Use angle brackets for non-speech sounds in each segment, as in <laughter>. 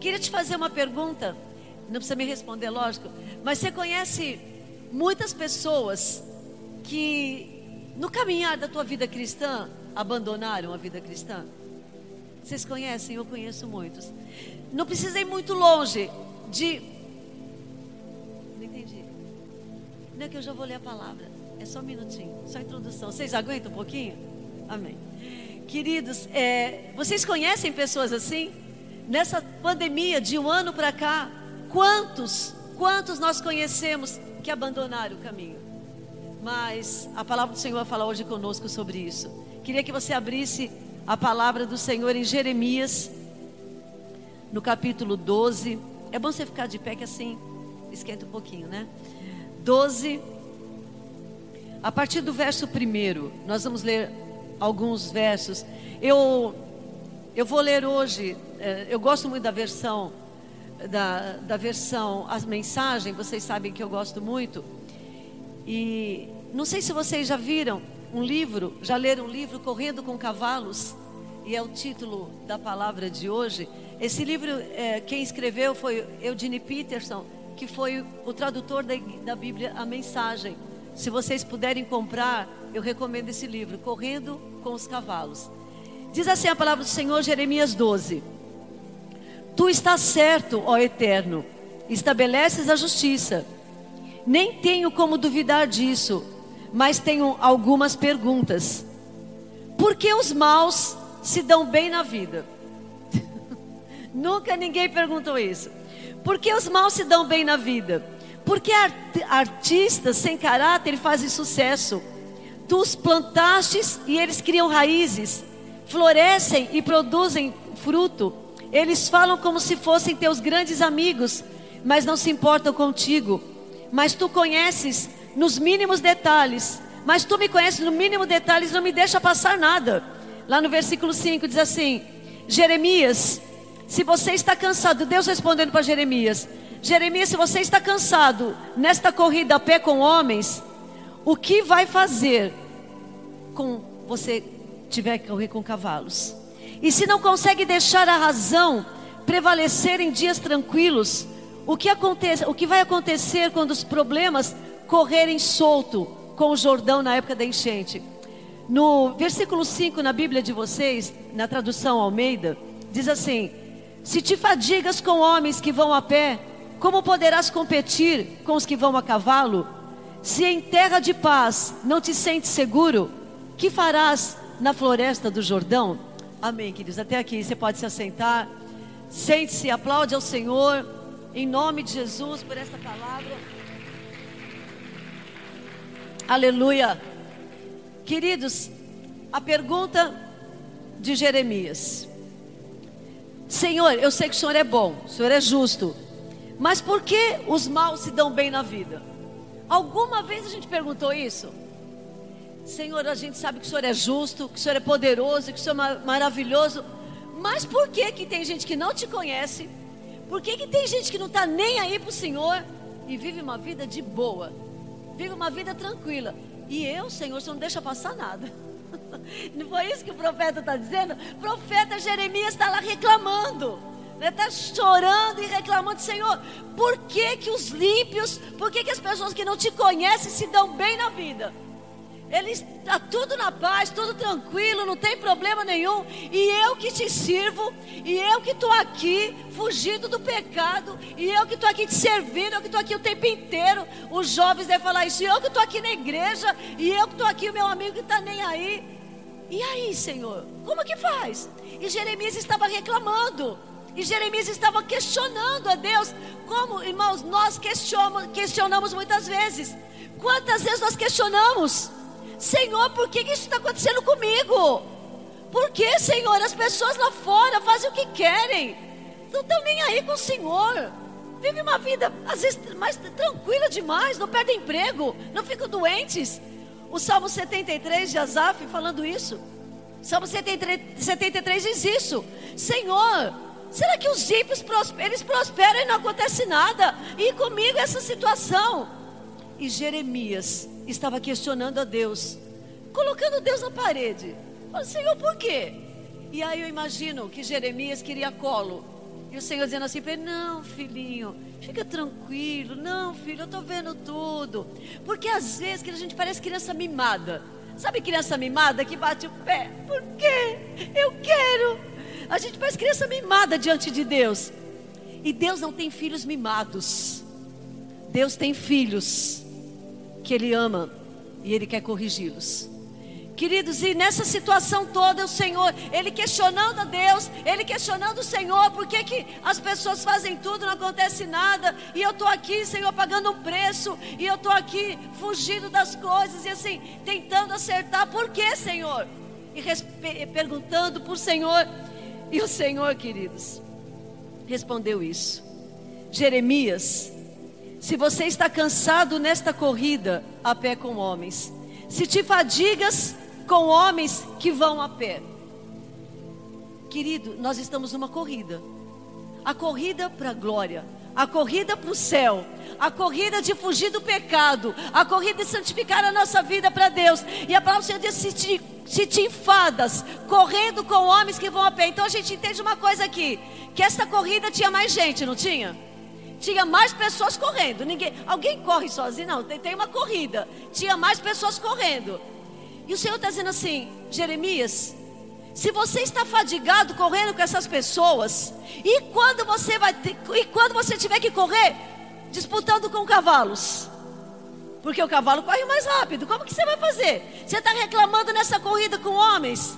Queria te fazer uma pergunta, não precisa me responder, lógico, mas você conhece muitas pessoas que no caminhar da tua vida cristã abandonaram a vida cristã? Vocês conhecem? Eu conheço muitos. Não precisa ir muito longe de. Não entendi. Não é que eu já vou ler a palavra. É só um minutinho, só a introdução. Vocês aguentam um pouquinho? Amém. Queridos, é, vocês conhecem pessoas assim? Nessa pandemia de um ano para cá, quantos, quantos nós conhecemos que abandonaram o caminho? Mas a palavra do Senhor vai falar hoje conosco sobre isso. Queria que você abrisse a palavra do Senhor em Jeremias, no capítulo 12. É bom você ficar de pé que assim esquenta um pouquinho, né? 12. A partir do verso 1, nós vamos ler alguns versos. Eu, eu vou ler hoje, eh, eu gosto muito da versão, da, da versão, as mensagens, vocês sabem que eu gosto muito. E não sei se vocês já viram um livro, já leram um livro Correndo com Cavalos, e é o título da palavra de hoje. Esse livro, é, quem escreveu foi Eugene Peterson, que foi o tradutor da, da Bíblia, a mensagem. Se vocês puderem comprar, eu recomendo esse livro, Correndo com os Cavalos. Diz assim a palavra do Senhor, Jeremias 12: Tu estás certo, ó Eterno, estabeleces a justiça. Nem tenho como duvidar disso mas tenho algumas perguntas. Por que os maus se dão bem na vida? <laughs> Nunca ninguém perguntou isso. Por que os maus se dão bem na vida? Porque art artistas sem caráter fazem sucesso. Tu os plantastes e eles criam raízes, florescem e produzem fruto. Eles falam como se fossem teus grandes amigos, mas não se importam contigo. Mas tu conheces nos mínimos detalhes. Mas tu me conheces no mínimo detalhes, não me deixa passar nada. Lá no versículo 5 diz assim: Jeremias, se você está cansado, Deus respondendo para Jeremias: Jeremias, se você está cansado nesta corrida a pé com homens, o que vai fazer com você tiver que correr com cavalos? E se não consegue deixar a razão prevalecer em dias tranquilos, o que, acontece, o que vai acontecer quando os problemas correrem solto com o Jordão na época da enchente. No versículo 5 na Bíblia de vocês, na tradução Almeida, diz assim: Se te fadigas com homens que vão a pé, como poderás competir com os que vão a cavalo? Se em terra de paz não te sentes seguro, que farás na floresta do Jordão? Amém, queridos. Até aqui você pode se assentar. Sente-se, aplaude ao Senhor, em nome de Jesus, por esta palavra. Aleluia. Queridos, a pergunta de Jeremias. Senhor, eu sei que o Senhor é bom, o Senhor é justo, mas por que os maus se dão bem na vida? Alguma vez a gente perguntou isso? Senhor, a gente sabe que o Senhor é justo, que o Senhor é poderoso, que o Senhor é maravilhoso, mas por que que tem gente que não te conhece? Por que que tem gente que não está nem aí para o Senhor e vive uma vida de boa? vive uma vida tranquila. E eu, Senhor, você não deixa passar nada. <laughs> Não foi isso que o profeta está dizendo? O profeta Jeremias está lá reclamando. Está chorando e reclamando, Senhor, por que, que os límpios, por que, que as pessoas que não te conhecem se dão bem na vida? Ele está tudo na paz, tudo tranquilo, não tem problema nenhum. E eu que te sirvo, e eu que estou aqui fugindo do pecado, e eu que estou aqui te servindo, eu que estou aqui o tempo inteiro. Os jovens devem falar isso, e eu que estou aqui na igreja, e eu que estou aqui, o meu amigo que está nem aí. E aí, Senhor, como que faz? E Jeremias estava reclamando. E Jeremias estava questionando a Deus, como irmãos, nós questionamos, questionamos muitas vezes. Quantas vezes nós questionamos? Senhor, por que isso está acontecendo comigo? Por que, Senhor, as pessoas lá fora fazem o que querem? Não estão nem aí com o Senhor. Vive uma vida, às vezes, mais tranquila demais, não perdem emprego, não ficam doentes. O Salmo 73 de Asaf falando isso. Salmo 73, 73 diz isso. Senhor, será que os ímpios prosperam, eles prosperam e não acontece nada? E comigo essa situação. E Jeremias estava questionando a Deus, colocando Deus na parede. Falei, Senhor, por quê? E aí eu imagino que Jeremias queria colo. E o Senhor dizendo assim para ele: Não, filhinho, fica tranquilo. Não, filho, eu estou vendo tudo. Porque às vezes que a gente parece criança mimada. Sabe criança mimada que bate o pé? Por quê? Eu quero. A gente parece criança mimada diante de Deus. E Deus não tem filhos mimados. Deus tem filhos que Ele ama e Ele quer corrigi-los. Queridos, e nessa situação toda, o Senhor, ele questionando a Deus, ele questionando o Senhor, por que, que as pessoas fazem tudo, não acontece nada, e eu estou aqui, Senhor, pagando um preço, e eu estou aqui fugindo das coisas, e assim, tentando acertar, por que, Senhor? E perguntando por Senhor, e o Senhor, queridos, respondeu isso. Jeremias, se você está cansado nesta corrida a pé com homens, se te fadigas com homens que vão a pé. Querido, nós estamos numa corrida. A corrida para a glória, a corrida para o céu, a corrida de fugir do pecado, a corrida de santificar a nossa vida para Deus. E a palavra do Senhor diz: se te, se te enfadas correndo com homens que vão a pé. Então a gente entende uma coisa aqui: que essa corrida tinha mais gente, não tinha? Tinha mais pessoas correndo. Ninguém, alguém corre sozinho? Não, tem, tem uma corrida. Tinha mais pessoas correndo. E o Senhor está dizendo assim: Jeremias, se você está fadigado correndo com essas pessoas, e quando você vai ter, e quando você tiver que correr disputando com cavalos, porque o cavalo corre mais rápido, como que você vai fazer? Você está reclamando nessa corrida com homens?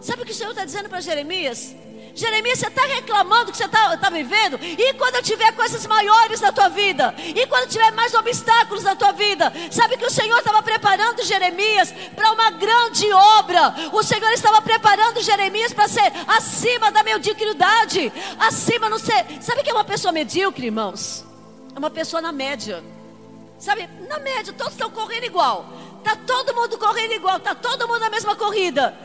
Sabe o que o Senhor está dizendo para Jeremias? Jeremias, você está reclamando que você está tá vivendo? E quando eu tiver coisas maiores na tua vida? E quando tiver mais obstáculos na tua vida? Sabe que o Senhor estava preparando Jeremias para uma grande obra. O Senhor estava preparando Jeremias para ser acima da mediocridade. Acima não ser. Sabe que é uma pessoa medíocre, irmãos? É uma pessoa na média. Sabe, na média, todos estão correndo igual. Está todo mundo correndo igual, está todo mundo na mesma corrida.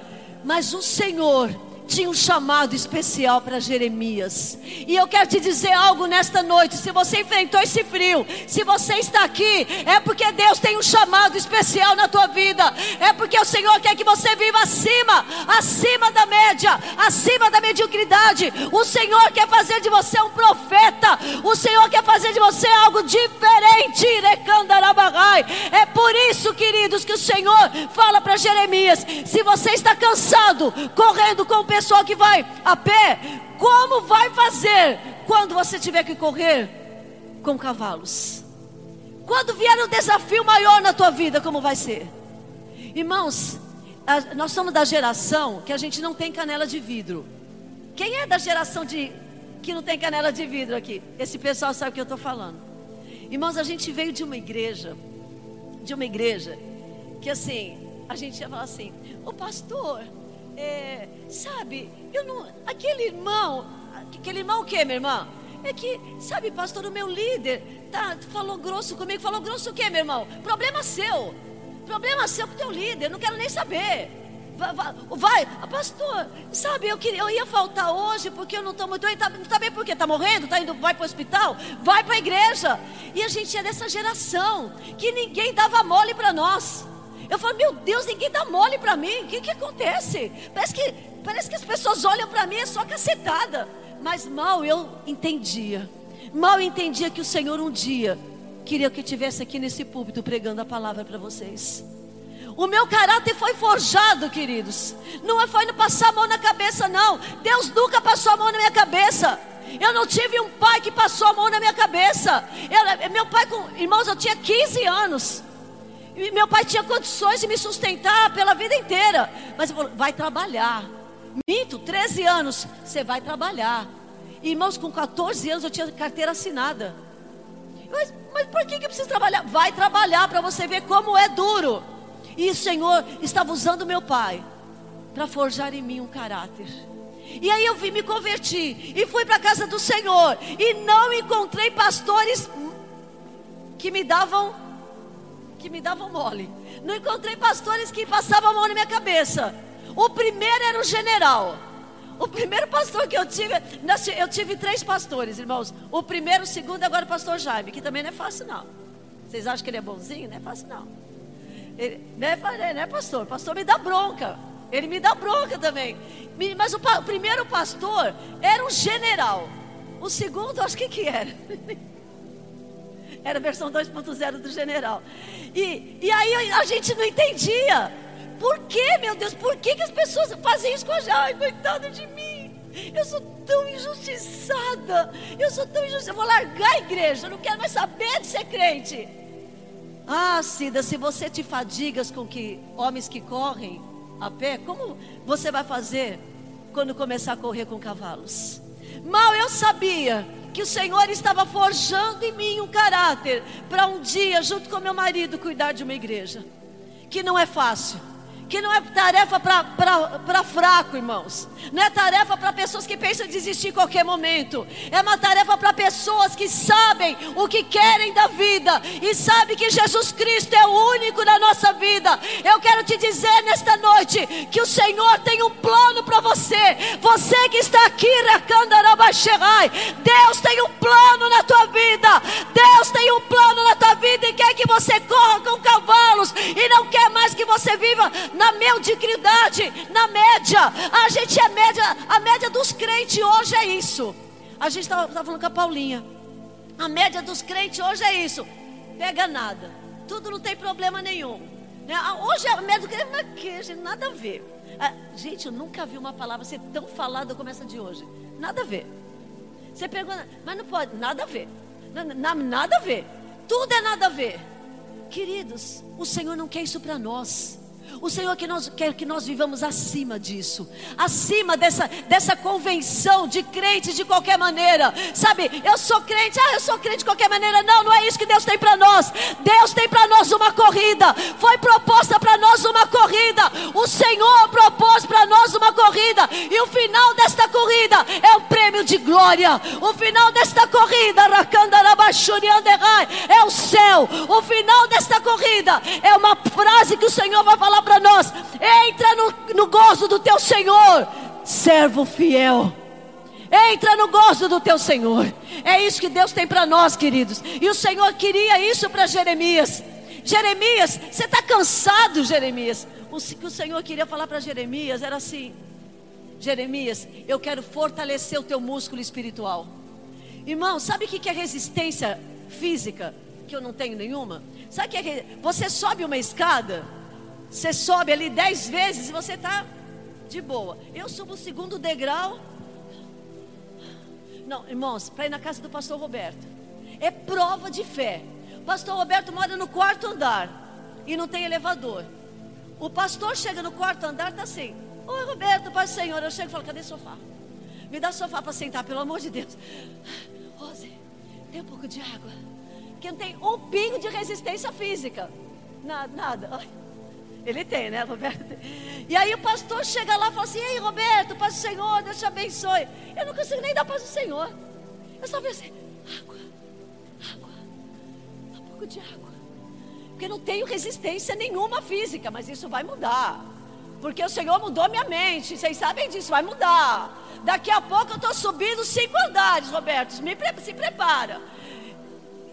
Mas o Senhor tinha um chamado especial para Jeremias. E eu quero te dizer algo nesta noite: se você enfrentou esse frio, se você está aqui, é porque Deus tem um chamado especial na tua vida. É porque o Senhor quer que você viva acima, acima da média, acima da mediocridade. O Senhor quer fazer de você um profeta. O Senhor quer fazer de você algo diferente. É por isso, queridos, que o Senhor fala para Jeremias: se você está cansado, correndo com pessoas pessoa que vai a pé, como vai fazer quando você tiver que correr com cavalos? Quando vier um desafio maior na tua vida, como vai ser? Irmãos, nós somos da geração que a gente não tem canela de vidro. Quem é da geração de que não tem canela de vidro aqui? Esse pessoal sabe o que eu estou falando. Irmãos, a gente veio de uma igreja, de uma igreja, que assim, a gente ia falar assim, o pastor, é, sabe, eu não, aquele irmão, aquele irmão o que, minha irmã? É que, sabe, pastor, o meu líder tá, falou grosso comigo, falou grosso o que, meu irmão? Problema seu, problema seu com o teu líder, não quero nem saber. Vai, pastor, sabe, eu, queria, eu ia faltar hoje porque eu não estou muito bem, tá, tá bem porque está morrendo, tá indo, vai para o hospital, vai para a igreja. E a gente é dessa geração que ninguém dava mole para nós. Eu falo, meu Deus, ninguém dá mole para mim. O que, que acontece? Parece que, parece que as pessoas olham para mim, é só cacetada. Mas mal eu entendia. Mal eu entendia que o Senhor um dia queria que eu estivesse aqui nesse púlpito pregando a palavra para vocês. O meu caráter foi forjado, queridos. Não foi no passar a mão na cabeça, não. Deus nunca passou a mão na minha cabeça. Eu não tive um pai que passou a mão na minha cabeça. Eu, meu pai, com, irmãos, eu tinha 15 anos. E meu pai tinha condições de me sustentar pela vida inteira. Mas ele falou: vai trabalhar. Minto, 13 anos, você vai trabalhar. Irmãos, com 14 anos eu tinha carteira assinada. Mas, mas por que, que preciso trabalhar? Vai trabalhar para você ver como é duro. E o Senhor estava usando meu pai para forjar em mim um caráter. E aí eu vim me converti e fui para a casa do Senhor e não encontrei pastores que me davam que me davam mole. Não encontrei pastores que passavam a mão na minha cabeça. O primeiro era o general. O primeiro pastor que eu tive, eu tive três pastores, irmãos. O primeiro, o segundo, agora o pastor Jaime, que também não é fácil, não. Vocês acham que ele é bonzinho? Não é fácil, não. Ele, não, é, não é pastor, pastor me dá bronca. Ele me dá bronca também. Mas o, o primeiro pastor era um general. O segundo, acho que que era. <laughs> Era a versão 2.0 do general. E, e aí a gente não entendia. Por que, meu Deus? Por que, que as pessoas fazem isso com a gente? Ai, de mim. Eu sou tão injustiçada. Eu sou tão injustiçada. Eu vou largar a igreja. Eu não quero mais saber de ser crente. Ah, Cida, se você te fadigas com que homens que correm a pé, como você vai fazer quando começar a correr com cavalos? Mal eu sabia que o Senhor estava forjando em mim um caráter para um dia, junto com meu marido, cuidar de uma igreja. Que não é fácil que não é tarefa para fraco, irmãos. Não é tarefa para pessoas que pensam em desistir em qualquer momento. É uma tarefa para pessoas que sabem o que querem da vida e sabem que Jesus Cristo é o único na nossa vida. Eu quero te dizer nesta noite que o Senhor tem um plano para você. Você que está aqui, Deus tem um plano na tua vida. Deus tem um plano na tua vida e quer que você corra com cavalos e não quer mais que você viva na mediocridade, na média. A gente é média, a média dos crentes hoje é isso. A gente estava falando com a Paulinha. A média dos crentes hoje é isso. Pega nada. Tudo não tem problema nenhum. Né? Hoje a média do crente, mas que, gente, nada a ver. Ah, gente, eu nunca vi uma palavra ser tão falada como essa de hoje. Nada a ver. Você pergunta, mas não pode, nada a ver. nada a ver. Tudo é nada a ver. Queridos, o Senhor não quer isso para nós. O Senhor que nós, quer que nós vivamos acima disso, acima dessa, dessa convenção de crente de qualquer maneira. Sabe, eu sou crente, ah, eu sou crente de qualquer maneira. Não, não é isso que Deus tem para nós. Deus tem para nós uma corrida. Foi proposta para nós uma corrida. O Senhor propôs para nós uma corrida. E o final desta corrida é o prêmio de glória. O final desta corrida, é o céu. O final desta corrida é uma frase que o Senhor vai falar para nós: entra no, no gozo do teu Senhor, servo fiel. Entra no gozo do teu Senhor. É isso que Deus tem para nós, queridos. E o Senhor queria isso para Jeremias. Jeremias, você está cansado, Jeremias? O que o Senhor queria falar para Jeremias era assim: Jeremias, eu quero fortalecer o teu músculo espiritual. Irmão, sabe o que é resistência física? Que eu não tenho nenhuma? Sabe que é? Você sobe uma escada você sobe ali dez vezes e você está de boa. Eu subo o segundo degrau. Não, irmãos, para ir na casa do pastor Roberto. É prova de fé. O pastor Roberto mora no quarto andar e não tem elevador. O pastor chega no quarto andar, está assim. Oi, Roberto, Pai Senhor. Eu chego e falo: cadê sofá? Me dá sofá para sentar, pelo amor de Deus. Rose, tem um pouco de água. Que não tem um pingo de resistência física. Nada, nada. Ai. Ele tem, né, Roberto? E aí o pastor chega lá e fala assim: Ei, Roberto, paz do Senhor, Deus te abençoe. Eu não consigo nem dar paz do Senhor. Eu só pensei: água, água, um pouco de água. Porque não tenho resistência nenhuma física, mas isso vai mudar. Porque o Senhor mudou minha mente. Vocês sabem disso, vai mudar. Daqui a pouco eu estou subindo cinco andares, Roberto. Me, se prepara.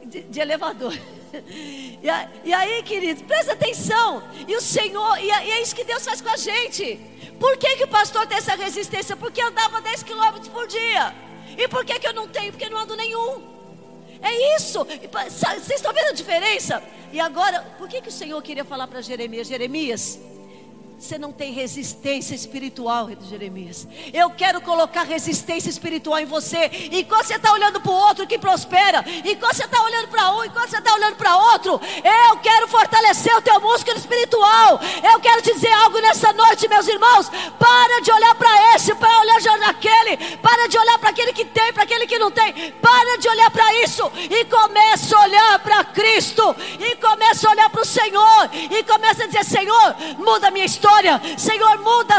De, de elevador. <laughs> E, e aí, queridos, presta atenção. E o Senhor, e, e é isso que Deus faz com a gente. Por que, que o pastor tem essa resistência? Porque andava 10 quilômetros por dia. E por que, que eu não tenho? Porque não ando nenhum. É isso. Vocês estão vendo a diferença? E agora, por que, que o Senhor queria falar para Jeremias? Jeremias, você não tem resistência espiritual, Jeremias. Eu quero colocar resistência espiritual em você. Enquanto você está olhando para o outro que prospera, enquanto você está olhando para um, enquanto você está olhando para outro, eu quero fortalecer o teu músculo espiritual. Eu quero te dizer algo nessa noite, meus irmãos. Para de olhar para esse, para olhar para aquele, para de olhar para aquele que tem, para aquele que não tem. Para de olhar para isso e comece a olhar para Cristo. E comece a olhar para o Senhor. E comece a dizer: Senhor, muda a minha história Senhor, muda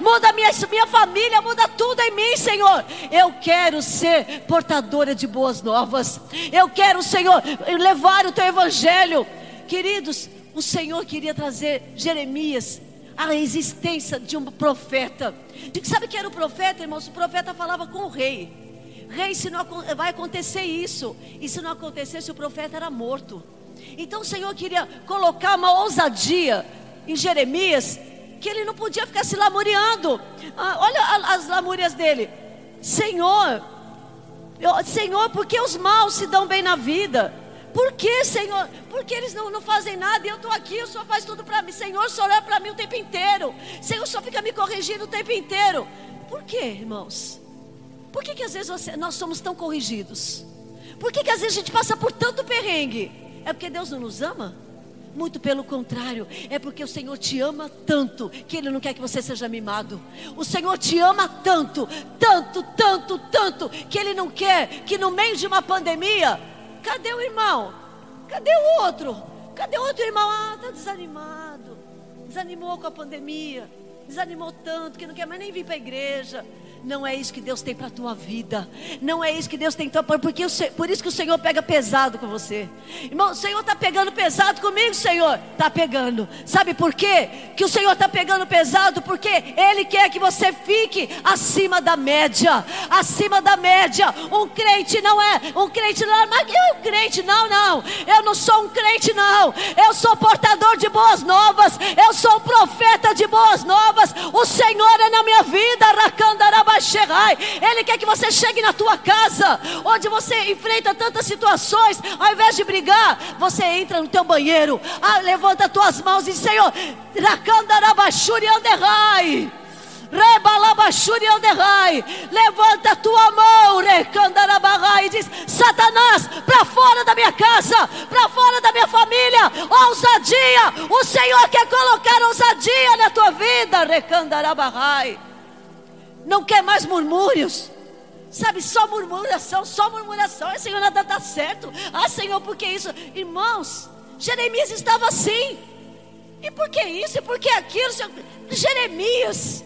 muda minha, minha família, muda tudo em mim, Senhor. Eu quero ser portadora de boas novas. Eu quero, Senhor, levar o teu evangelho. Queridos, o Senhor queria trazer Jeremias a existência de um profeta. Sabe que era o profeta, irmãos? O profeta falava com o rei. Rei, se não vai acontecer isso. E se não acontecesse, o profeta era morto. Então o Senhor queria colocar uma ousadia em Jeremias que ele não podia ficar se lamuriando. Ah, olha as lamúrias dele. Senhor, eu, Senhor, por que os maus se dão bem na vida? Por que, Senhor? Porque eles não, não fazem nada e eu estou aqui, o Senhor faz tudo para mim. Senhor, o Senhor olha para mim o tempo inteiro. Senhor, o Senhor fica me corrigindo o tempo inteiro. Por que, irmãos? Por que, que às vezes você, nós somos tão corrigidos? Por que, que às vezes a gente passa por tanto perrengue? É porque Deus não nos ama? Muito pelo contrário, é porque o Senhor te ama tanto que Ele não quer que você seja mimado. O Senhor te ama tanto, tanto, tanto, tanto, que Ele não quer que no meio de uma pandemia, cadê o irmão? Cadê o outro? Cadê o outro irmão? Ah, está desanimado, desanimou com a pandemia, desanimou tanto que não quer mais nem vir para a igreja. Não é isso que Deus tem para a tua vida. Não é isso que Deus tem para porque por isso que o Senhor pega pesado com você. Irmão, o Senhor está pegando pesado comigo, Senhor. Está pegando. Sabe por quê? Que o Senhor está pegando pesado porque Ele quer que você fique acima da média. Acima da média. Um crente não é um crente não é mas eu crente não, não. Eu não sou um crente não. Eu sou portador de boas novas. Eu sou um profeta de boas novas. O Senhor é na minha vida, Ele quer que você chegue na tua casa, onde você enfrenta tantas situações, ao invés de brigar, você entra no teu banheiro, ah, levanta as tuas mãos e diz: Senhor, Rakandarabashuri Anderai. Levanta a tua mão, e diz: Satanás, para fora da minha casa, para fora da minha família, ousadia. O Senhor quer colocar ousadia na tua vida, Recandarabarrai não quer mais murmúrios. Sabe, só murmuração, só murmuração. Ah, Senhor, nada está certo. Ah, Senhor, por que isso? Irmãos, Jeremias estava assim. E por que isso? E por que aquilo? Jeremias.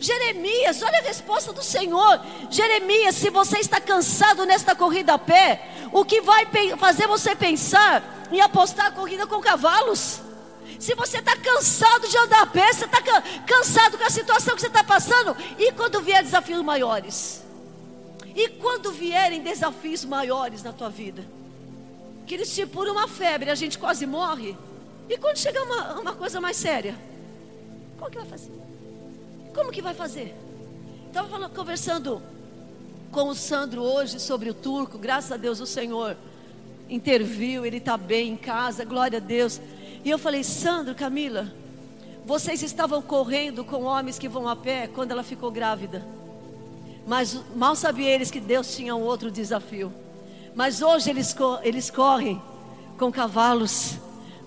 Jeremias, olha a resposta do Senhor. Jeremias, se você está cansado nesta corrida a pé, o que vai fazer você pensar em apostar a corrida com cavalos? Se você está cansado de andar a pé, você está cansado com a situação que você está passando, e quando vier desafios maiores? E quando vierem desafios maiores na tua vida? Que eles te por uma febre, a gente quase morre. E quando chegar uma, uma coisa mais séria? Como que vai fazer? Como que vai fazer? Estava conversando com o Sandro hoje sobre o turco, graças a Deus o Senhor interviu, ele está bem em casa, glória a Deus. E eu falei, Sandro, Camila, vocês estavam correndo com homens que vão a pé quando ela ficou grávida. Mas mal sabiam eles que Deus tinha um outro desafio. Mas hoje eles, eles correm com cavalos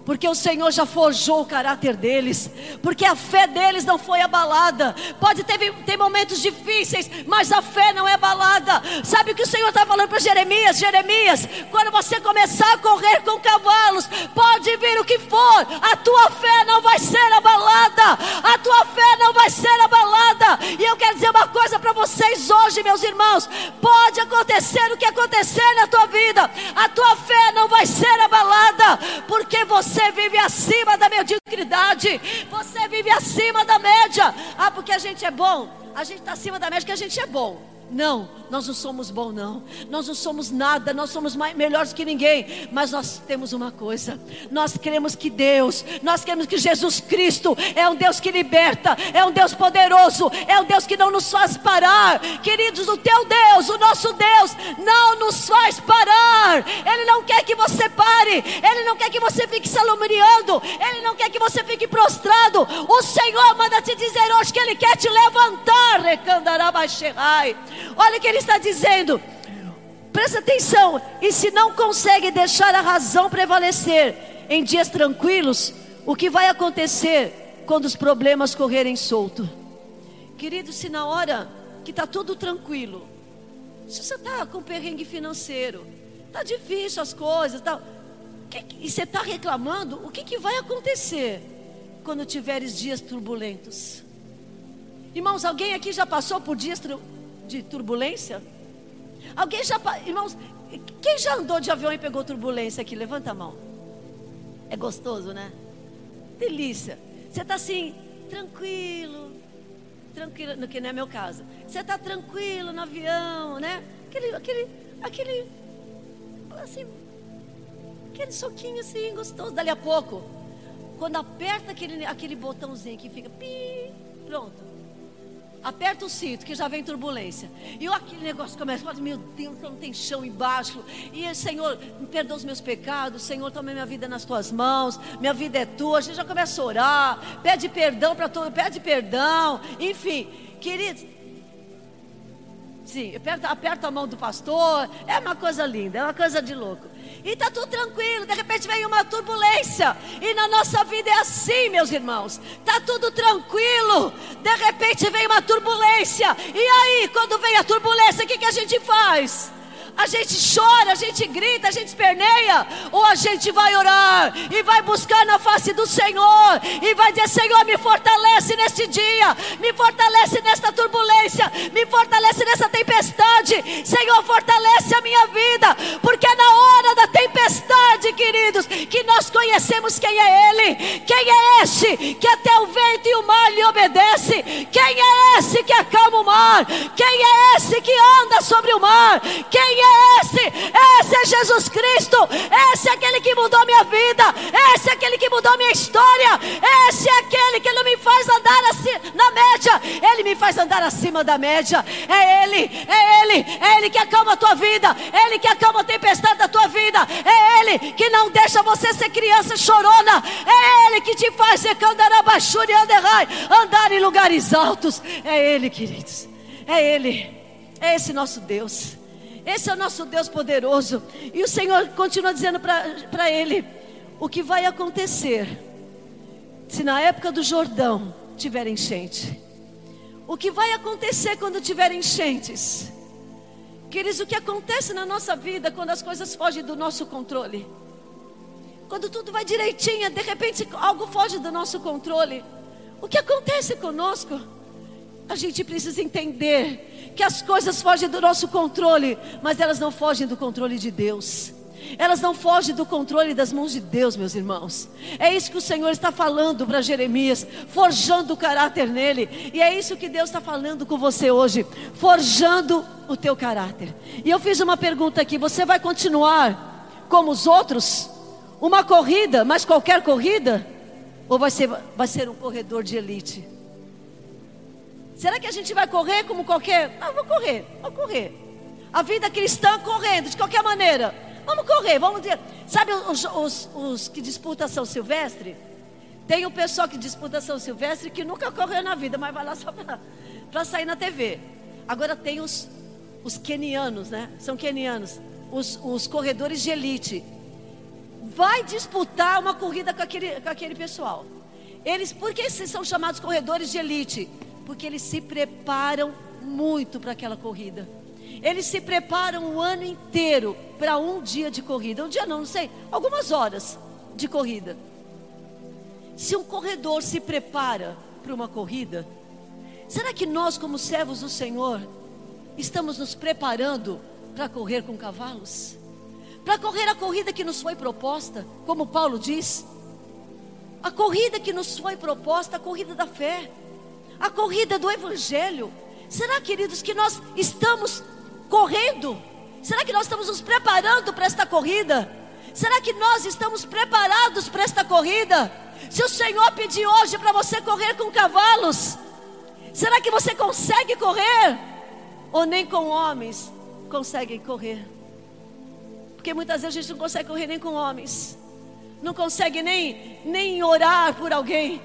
porque o Senhor já forjou o caráter deles, porque a fé deles não foi abalada. Pode ter, ter momentos difíceis, mas a fé não é abalada. Sabe o que o Senhor está falando para Jeremias? Jeremias, quando você começar a correr com cavalos, pode vir o que for, a tua fé não vai ser abalada, a tua fé não vai ser abalada. E eu quero dizer uma coisa para vocês hoje, meus irmãos: pode acontecer o que acontecer na tua vida, a tua fé não vai ser abalada, porque você você vive acima da mediocridade. Você vive acima da média. Ah, porque a gente é bom. A gente está acima da média porque a gente é bom. Não, nós não somos bons, não. Nós não somos nada, nós somos mais, melhores que ninguém. Mas nós temos uma coisa: nós queremos que Deus, nós queremos que Jesus Cristo é um Deus que liberta, é um Deus poderoso, é um Deus que não nos faz parar. Queridos, o teu Deus, o nosso Deus, não nos faz parar. Ele não quer que você pare, ele não quer que você fique salomoniando, ele não quer que você fique prostrado. O Senhor manda te dizer hoje que ele quer te levantar, recandarabachai. Olha o que ele está dizendo. Presta atenção. E se não consegue deixar a razão prevalecer em dias tranquilos, o que vai acontecer quando os problemas correrem solto? Querido, se na hora que está tudo tranquilo, se você está com perrengue financeiro, está difícil as coisas, tá, que, e você está reclamando, o que, que vai acontecer quando tiveres dias turbulentos? Irmãos, alguém aqui já passou por dias de turbulência? Alguém já, irmãos, quem já andou de avião e pegou turbulência aqui? Levanta a mão. É gostoso, né? Delícia. Você está assim, tranquilo, tranquilo, no que não é meu caso. Você está tranquilo no avião, né? Aquele, aquele, aquele, assim, aquele soquinho assim, gostoso. Dali a pouco, quando aperta aquele, aquele botãozinho que fica, pi, pronto Aperta o cinto, que já vem turbulência. E aquele negócio começa, falo, meu Deus, não tem chão embaixo. E Senhor, me perdoa os meus pecados. Senhor, toma minha vida nas tuas mãos. Minha vida é tua. A gente já começa a orar. Pede perdão para todo, pede perdão. Enfim, queridos. Sim, aperta, aperta a mão do pastor. É uma coisa linda, é uma coisa de louco. E está tudo tranquilo, de repente vem uma turbulência. E na nossa vida é assim, meus irmãos. Está tudo tranquilo. De repente vem uma turbulência. E aí, quando vem a turbulência, o que, que a gente faz? A gente chora, a gente grita, a gente esperneia, ou a gente vai orar e vai buscar na face do Senhor e vai dizer: Senhor, me fortalece neste dia, me fortalece nesta turbulência, me fortalece nessa tempestade. Senhor, fortalece a minha vida, porque queridos, que nós conhecemos quem é Ele, quem é este que até o vento e o mar lhe obedece, quem é esse que acalma o mar, quem é esse que anda sobre o mar, quem é esse? Esse é Jesus Cristo. Esse é aquele que mudou minha vida. Esse é aquele que mudou minha história. Esse é aquele que não me faz andar assim, na média. Ele me faz andar acima da média. É Ele, é Ele, é Ele que acalma a tua vida. É Ele que acalma a tempestade da tua vida. É Ele que não deixa você ser criança chorona. É Ele que te faz andar em lugares altos. É Ele, queridos. É Ele. É esse nosso Deus. Esse é o nosso Deus poderoso. E o Senhor continua dizendo para ele: o que vai acontecer se na época do Jordão tiver enchente? O que vai acontecer quando tiver enchentes? Queridos, o que acontece na nossa vida quando as coisas fogem do nosso controle? Quando tudo vai direitinho, de repente algo foge do nosso controle. O que acontece conosco? A gente precisa entender que as coisas fogem do nosso controle, mas elas não fogem do controle de Deus. Elas não fogem do controle das mãos de Deus, meus irmãos. É isso que o Senhor está falando para Jeremias, forjando o caráter nele. E é isso que Deus está falando com você hoje, forjando o teu caráter. E eu fiz uma pergunta aqui: você vai continuar como os outros? Uma corrida, mas qualquer corrida? Ou vai ser, vai ser um corredor de elite? Será que a gente vai correr como qualquer. Ah, vou correr, vou correr. A vida cristã correndo, de qualquer maneira. Vamos correr, vamos dizer. Sabe os, os, os que disputam São Silvestre? Tem o pessoal que disputa São Silvestre que nunca correu na vida, mas vai lá só para sair na TV. Agora tem os, os quenianos, né? São quenianos, os, os corredores de elite. Vai disputar uma corrida com aquele, com aquele pessoal. Eles, por que são chamados corredores de elite? Porque eles se preparam muito para aquela corrida. Eles se preparam o ano inteiro para um dia de corrida. Um dia não, não sei, algumas horas de corrida. Se um corredor se prepara para uma corrida, será que nós, como servos do Senhor, estamos nos preparando para correr com cavalos? Para correr a corrida que nos foi proposta, como Paulo diz? A corrida que nos foi proposta, a corrida da fé a corrida do Evangelho? Será, queridos, que nós estamos correndo? Será que nós estamos nos preparando para esta corrida? Será que nós estamos preparados para esta corrida? Se o Senhor pedir hoje para você correr com cavalos, será que você consegue correr? Ou nem com homens conseguem correr? Porque muitas vezes a gente não consegue correr nem com homens, não consegue nem, nem orar por alguém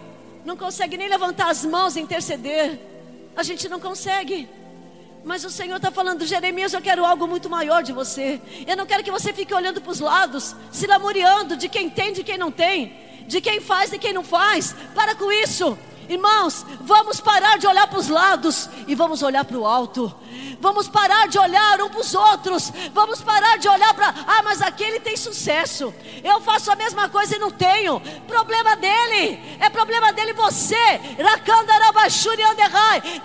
não consegue nem levantar as mãos e interceder. A gente não consegue. Mas o Senhor está falando, Jeremias, eu quero algo muito maior de você. Eu não quero que você fique olhando para os lados, se lamuriando de quem tem, de quem não tem, de quem faz e quem não faz. Para com isso. Irmãos, vamos parar de olhar para os lados e vamos olhar para o alto. Vamos parar de olhar um para os outros. Vamos parar de olhar para, ah, mas aquele tem sucesso. Eu faço a mesma coisa e não tenho. Problema dele, é problema dele você.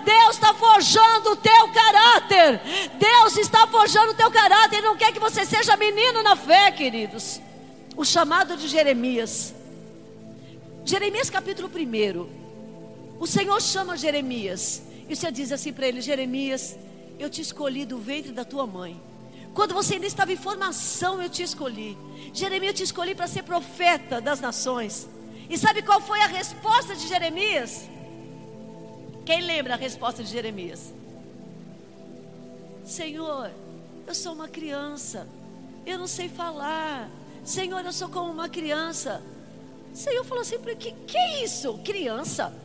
Deus está forjando o teu caráter. Deus está forjando o teu caráter. Ele não quer que você seja menino na fé, queridos. O chamado de Jeremias. Jeremias capítulo 1. O Senhor chama Jeremias. E você diz assim para ele: Jeremias, eu te escolhi do ventre da tua mãe. Quando você ainda estava em formação, eu te escolhi. Jeremias, eu te escolhi para ser profeta das nações. E sabe qual foi a resposta de Jeremias? Quem lembra a resposta de Jeremias? Senhor, eu sou uma criança, eu não sei falar. Senhor, eu sou como uma criança. O Senhor falou assim: que, que é isso? Criança?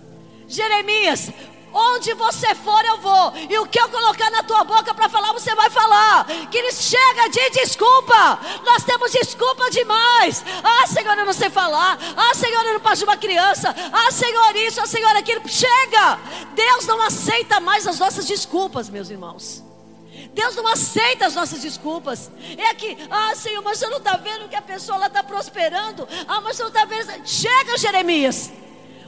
Jeremias, Onde você for, eu vou. E o que eu colocar na tua boca para falar, você vai falar. Que ele chega de desculpa. Nós temos desculpa demais. Ah, Senhor, eu não sei falar. Ah, Senhor, eu não posso de uma criança. Ah, Senhor, isso, ah, Senhor, aquilo. Chega. Deus não aceita mais as nossas desculpas, meus irmãos. Deus não aceita as nossas desculpas. É que, ah, Senhor, mas você não está vendo que a pessoa está prosperando? Ah, mas você não está vendo. Chega, Jeremias.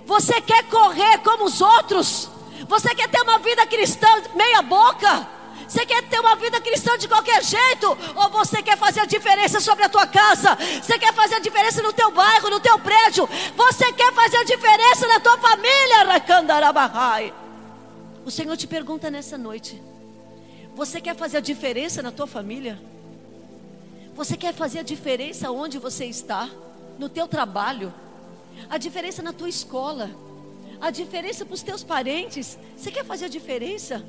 Você quer correr como os outros? Você quer ter uma vida cristã meia boca? Você quer ter uma vida cristã de qualquer jeito? Ou você quer fazer a diferença sobre a tua casa? Você quer fazer a diferença no teu bairro, no teu prédio? Você quer fazer a diferença na tua família? Rakandarabahai. O Senhor te pergunta nessa noite: Você quer fazer a diferença na tua família? Você quer fazer a diferença onde você está? No teu trabalho? A diferença na tua escola? a diferença para os teus parentes. Você quer fazer a diferença?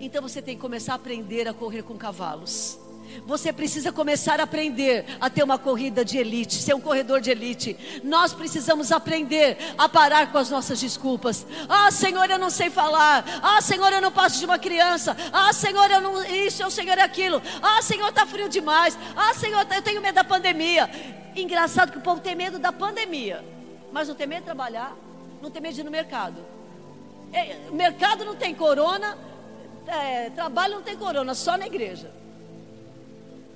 Então você tem que começar a aprender a correr com cavalos. Você precisa começar a aprender a ter uma corrida de elite, ser um corredor de elite. Nós precisamos aprender a parar com as nossas desculpas. Ah, Senhor, eu não sei falar. Ah, Senhor, eu não passo de uma criança. Ah, Senhor, eu não isso, o Senhor aquilo. Ah, Senhor, está frio demais. Ah, Senhor, eu tenho medo da pandemia. Engraçado que o povo tem medo da pandemia, mas não tem medo de trabalhar não tem medo de ir no mercado. É, mercado não tem corona, é, trabalho não tem corona, só na igreja.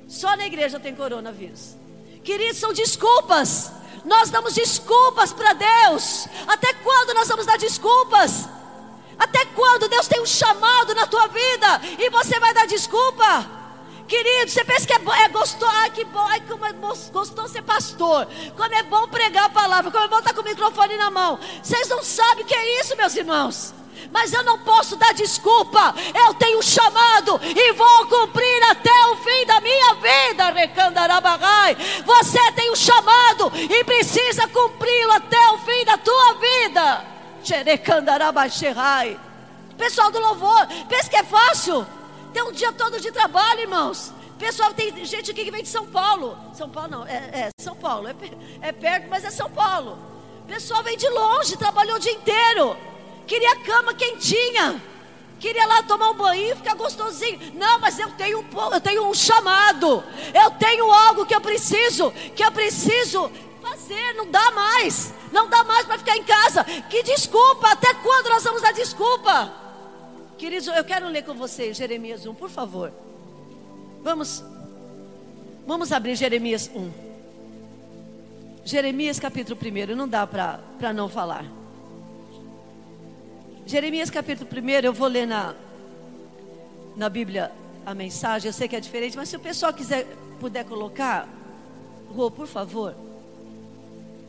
Só na igreja tem coronavírus. Queridos, são desculpas. Nós damos desculpas para Deus. Até quando nós vamos dar desculpas? Até quando Deus tem um chamado na tua vida e você vai dar desculpa? Querido, você pensa que é, é gostoso, ai que bom, ai como é gostoso ser pastor, como é bom pregar a palavra, como é bom estar com o microfone na mão. Vocês não sabem o que é isso, meus irmãos. Mas eu não posso dar desculpa. Eu tenho chamado e vou cumprir até o fim da minha vida, Recandarabagai. Você tem um chamado e precisa cumpri-lo até o fim da tua vida. Pessoal do louvor, pensa que é fácil? Tem um dia todo de trabalho, irmãos. Pessoal, tem gente aqui que vem de São Paulo. São Paulo não, é, é São Paulo. É, é, perto, mas é São Paulo. Pessoal vem de longe, trabalhou o dia inteiro. Queria cama quentinha. Queria lá tomar um banho, ficar gostosinho. Não, mas eu tenho um, eu tenho um chamado. Eu tenho algo que eu preciso, que eu preciso fazer. Não dá mais. Não dá mais para ficar em casa. Que desculpa? Até quando nós vamos dar desculpa? Queridos, eu quero ler com vocês Jeremias 1, por favor. Vamos, vamos abrir Jeremias 1. Jeremias capítulo 1, não dá para não falar. Jeremias capítulo 1, eu vou ler na, na Bíblia a mensagem, eu sei que é diferente, mas se o pessoal quiser, puder colocar, Rô, por favor.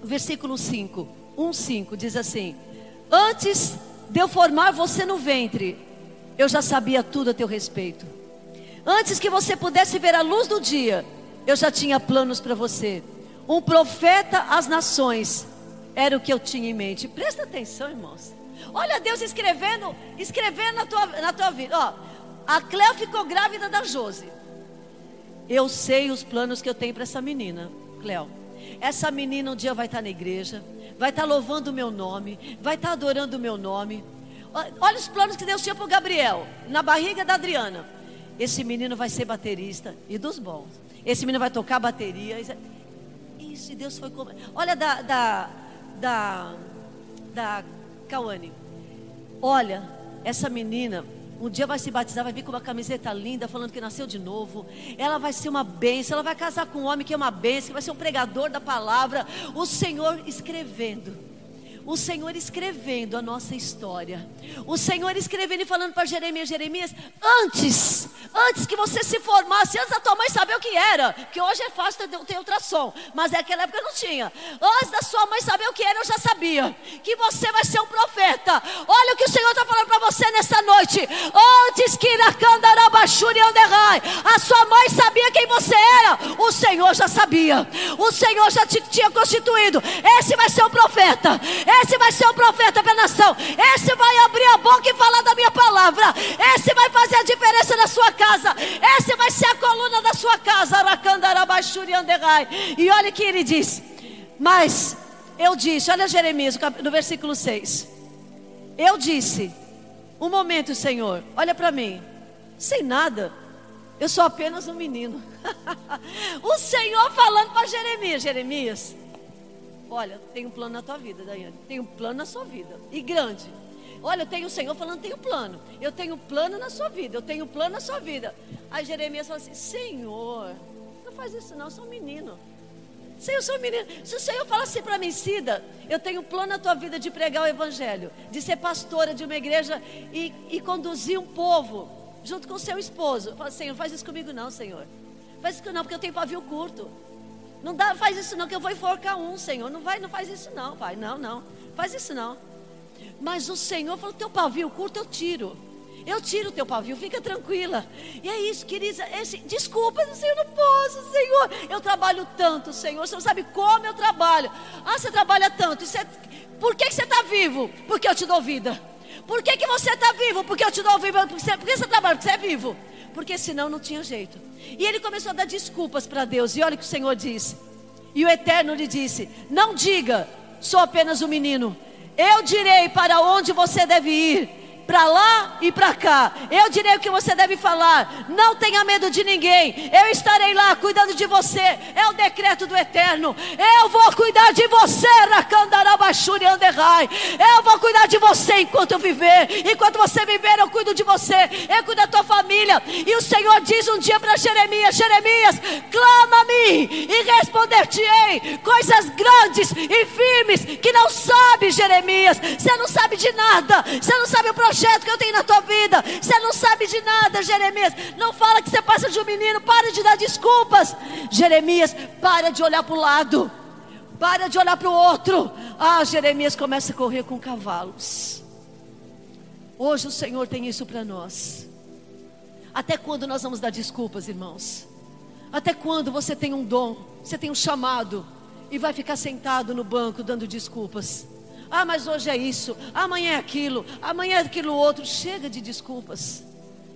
Versículo 5, 1, 5, diz assim: Antes de eu formar você no ventre, eu já sabia tudo a teu respeito. Antes que você pudesse ver a luz do dia, eu já tinha planos para você. Um profeta às nações era o que eu tinha em mente. Presta atenção, irmãos. Olha Deus escrevendo, escrevendo na tua, na tua vida. Ó, a Cleo ficou grávida da Jose. Eu sei os planos que eu tenho para essa menina, Cleo. Essa menina um dia vai estar na igreja, vai estar louvando o meu nome, vai estar adorando o meu nome. Olha os planos que Deus tinha para o Gabriel, na barriga da Adriana. Esse menino vai ser baterista e dos bons. Esse menino vai tocar bateria. Isso, e Deus foi como. Olha da, da, da, da Cauane. Olha, essa menina um dia vai se batizar, vai vir com uma camiseta linda, falando que nasceu de novo. Ela vai ser uma bênção, ela vai casar com um homem que é uma bênção, que vai ser um pregador da palavra. O Senhor escrevendo o Senhor escrevendo a nossa história. O Senhor escrevendo e falando para Jeremias: Jeremias, antes, antes que você se formasse, antes da tua mãe saber o que era, que hoje é fácil ter, ter ultrassom, mas naquela época não tinha. Antes da sua mãe saber o que era, eu já sabia que você vai ser um profeta. Olha o que o Senhor está falando para você nessa noite. Antes que a sua mãe sabia quem você era, o Senhor já sabia. O Senhor já te tinha constituído. Esse vai ser profeta. Esse vai ser o profeta para a nação. Esse vai abrir a boca e falar da minha palavra. Esse vai fazer a diferença na sua casa. Esse vai ser a coluna da sua casa. E olha o que ele diz. Mas eu disse, olha Jeremias, no versículo 6. Eu disse, um momento, Senhor, olha para mim, sem nada, eu sou apenas um menino. <laughs> o Senhor falando para Jeremias: Jeremias, olha, tem um plano na tua vida, Daiane. Tem um plano na sua vida. E grande. Olha, eu tenho o Senhor falando, tem um plano. Eu tenho um plano na sua vida. Eu tenho um plano na sua vida. Aí Jeremias fala assim: Senhor, não faz isso não, eu sou um menino. Senhor, eu sou um menino. Se o Senhor fala assim para mim, Cida, eu tenho um plano na tua vida de pregar o Evangelho, de ser pastora de uma igreja e, e conduzir um povo junto com o seu esposo. Fala, Senhor, faz isso comigo não, Senhor. Faz isso não, porque eu tenho pavio curto. Não dá, faz isso não, que eu vou enforcar um, Senhor. Não vai, não faz isso não, pai. Não, não. Faz isso não. Mas o Senhor falou: teu pavio curto eu tiro. Eu tiro o teu pavio, fica tranquila. E é isso, querida. Esse, desculpa, Senhor, não posso, Senhor. Eu trabalho tanto, Senhor. Você não sabe como eu trabalho. Ah, você trabalha tanto. Você, por que, que você está vivo? Porque eu te dou vida. Por que, que você está vivo? Porque eu te dou vivo. Por que você trabalha? Porque você é vivo. Porque senão não tinha jeito. E ele começou a dar desculpas para Deus. E olha o que o Senhor disse. E o Eterno lhe disse: Não diga, sou apenas um menino. Eu direi para onde você deve ir para lá e para cá. Eu direi o que você deve falar. Não tenha medo de ninguém. Eu estarei lá cuidando de você. É o decreto do eterno. Eu vou cuidar de você, Rakandarabashuri Anderai. Eu vou cuidar de você enquanto eu viver. Enquanto você viver, eu cuido de você. Eu cuido da tua família. E o Senhor diz um dia para Jeremias: Jeremias, clama a mim e responder-te-ei coisas grandes e firmes que não sabe, Jeremias. Você não sabe de nada. Você não sabe o projeto projeto que eu tenho na tua vida. Você não sabe de nada, Jeremias. Não fala que você passa de um menino. Para de dar desculpas. Jeremias, para de olhar para o lado. Para de olhar para o outro. Ah, Jeremias começa a correr com cavalos. Hoje o Senhor tem isso para nós. Até quando nós vamos dar desculpas, irmãos? Até quando você tem um dom, você tem um chamado e vai ficar sentado no banco dando desculpas? Ah, mas hoje é isso, amanhã é aquilo, amanhã é aquilo outro. Chega de desculpas.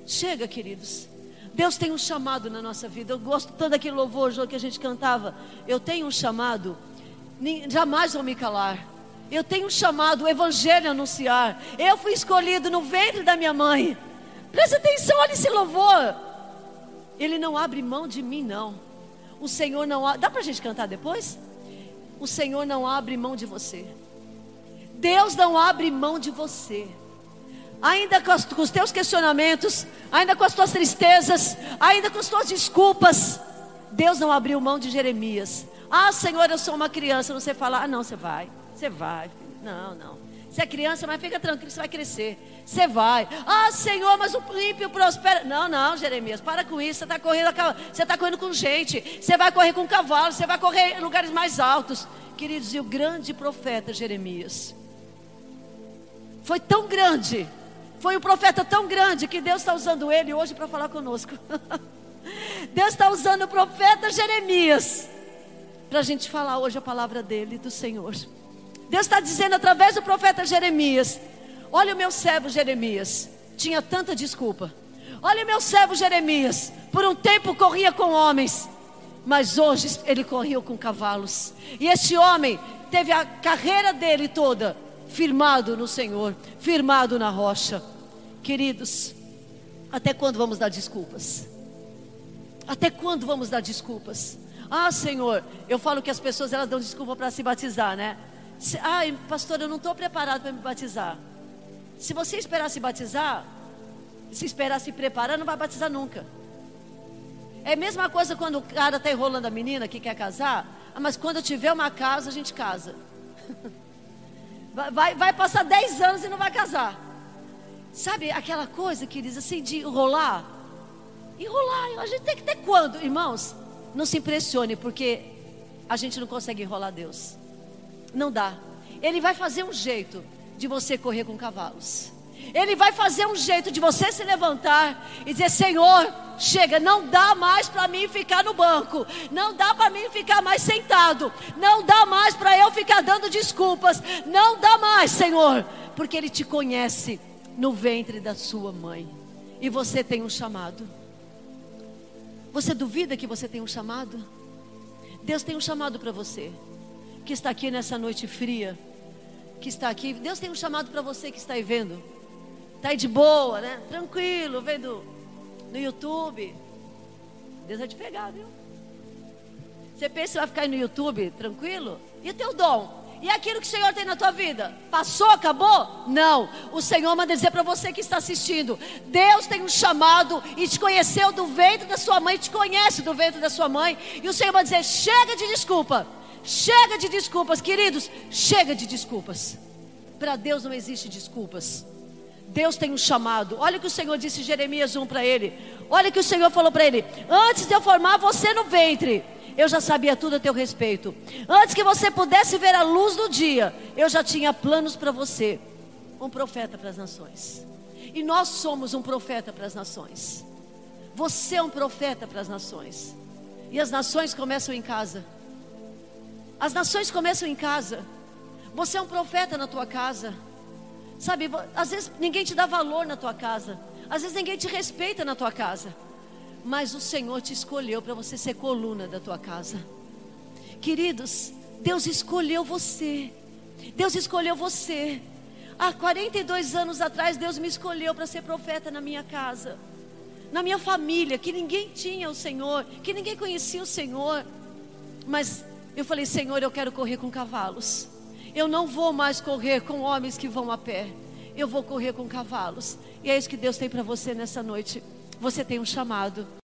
Chega, queridos. Deus tem um chamado na nossa vida. Eu gosto tanto daquele louvor que a gente cantava. Eu tenho um chamado, jamais vou me calar. Eu tenho um chamado, o Evangelho anunciar. Eu fui escolhido no ventre da minha mãe. Presta atenção, olha esse louvor. Ele não abre mão de mim, não. O Senhor não. Dá para a gente cantar depois? O Senhor não abre mão de você. Deus não abre mão de você. Ainda com os, com os teus questionamentos, ainda com as tuas tristezas, ainda com as tuas desculpas, Deus não abriu mão de Jeremias. Ah, Senhor, eu sou uma criança. Você fala, ah, não, você vai, você vai. Não, não. Você é criança, mas fica tranquilo, você vai crescer. Você vai. Ah, Senhor, mas o ímpio prospera. Não, não, Jeremias, para com isso. Você está correndo, você está correndo com gente. Você vai correr com cavalos, você vai correr em lugares mais altos. Queridos, e o grande profeta Jeremias foi tão grande, foi um profeta tão grande que Deus está usando ele hoje para falar conosco. <laughs> Deus está usando o profeta Jeremias para a gente falar hoje a palavra dele, do Senhor. Deus está dizendo através do profeta Jeremias: Olha o meu servo Jeremias, tinha tanta desculpa. Olha o meu servo Jeremias, por um tempo corria com homens, mas hoje ele correu com cavalos. E este homem teve a carreira dele toda firmado no Senhor, firmado na rocha. Queridos, até quando vamos dar desculpas? Até quando vamos dar desculpas? Ah, Senhor, eu falo que as pessoas elas dão desculpa para se batizar, né? Ah, pastor, eu não estou preparado para me batizar. Se você esperar se batizar, se esperar se preparar, não vai batizar nunca. É a mesma coisa quando o cara está enrolando a menina que quer casar. Ah, mas quando eu tiver uma casa, a gente casa. <laughs> Vai, vai passar 10 anos e não vai casar. Sabe aquela coisa, queridos, assim, de enrolar? Enrolar, a gente tem que ter quando, irmãos? Não se impressione, porque a gente não consegue enrolar Deus. Não dá. Ele vai fazer um jeito de você correr com cavalos. Ele vai fazer um jeito de você se levantar e dizer: Senhor, chega, não dá mais para mim ficar no banco, não dá para mim ficar mais sentado, não dá mais para eu ficar dando desculpas, não dá mais, Senhor, porque Ele te conhece no ventre da sua mãe e você tem um chamado. Você duvida que você tem um chamado? Deus tem um chamado para você, que está aqui nessa noite fria, que está aqui. Deus tem um chamado para você que está aí vendo. Está aí de boa, né? Tranquilo, vendo no YouTube. Deus vai te pegar, viu? Você pensa que vai ficar aí no YouTube tranquilo? E o teu dom? E aquilo que o Senhor tem na tua vida? Passou, acabou? Não. O Senhor manda dizer para você que está assistindo: Deus tem um chamado e te conheceu do ventre da sua mãe, te conhece do ventre da sua mãe. E o Senhor vai dizer: chega de desculpa. Chega de desculpas, queridos. Chega de desculpas. Para Deus não existe desculpas. Deus tem um chamado. Olha o que o Senhor disse em Jeremias 1 para ele. Olha o que o Senhor falou para ele: Antes de eu formar você no ventre, eu já sabia tudo a teu respeito. Antes que você pudesse ver a luz do dia, eu já tinha planos para você. Um profeta para as nações. E nós somos um profeta para as nações. Você é um profeta para as nações. E as nações começam em casa. As nações começam em casa. Você é um profeta na tua casa. Sabe, às vezes ninguém te dá valor na tua casa. Às vezes ninguém te respeita na tua casa mas o Senhor te escolheu para você ser coluna da tua casa. Queridos, Deus escolheu você. Deus escolheu você. Há 42 anos atrás, Deus me escolheu para ser profeta na minha casa, na minha família, que ninguém tinha o Senhor, que ninguém conhecia o Senhor. Mas eu falei, Senhor, eu quero correr com cavalos. Eu não vou mais correr com homens que vão a pé. Eu vou correr com cavalos. E é isso que Deus tem para você nessa noite. Você tem um chamado.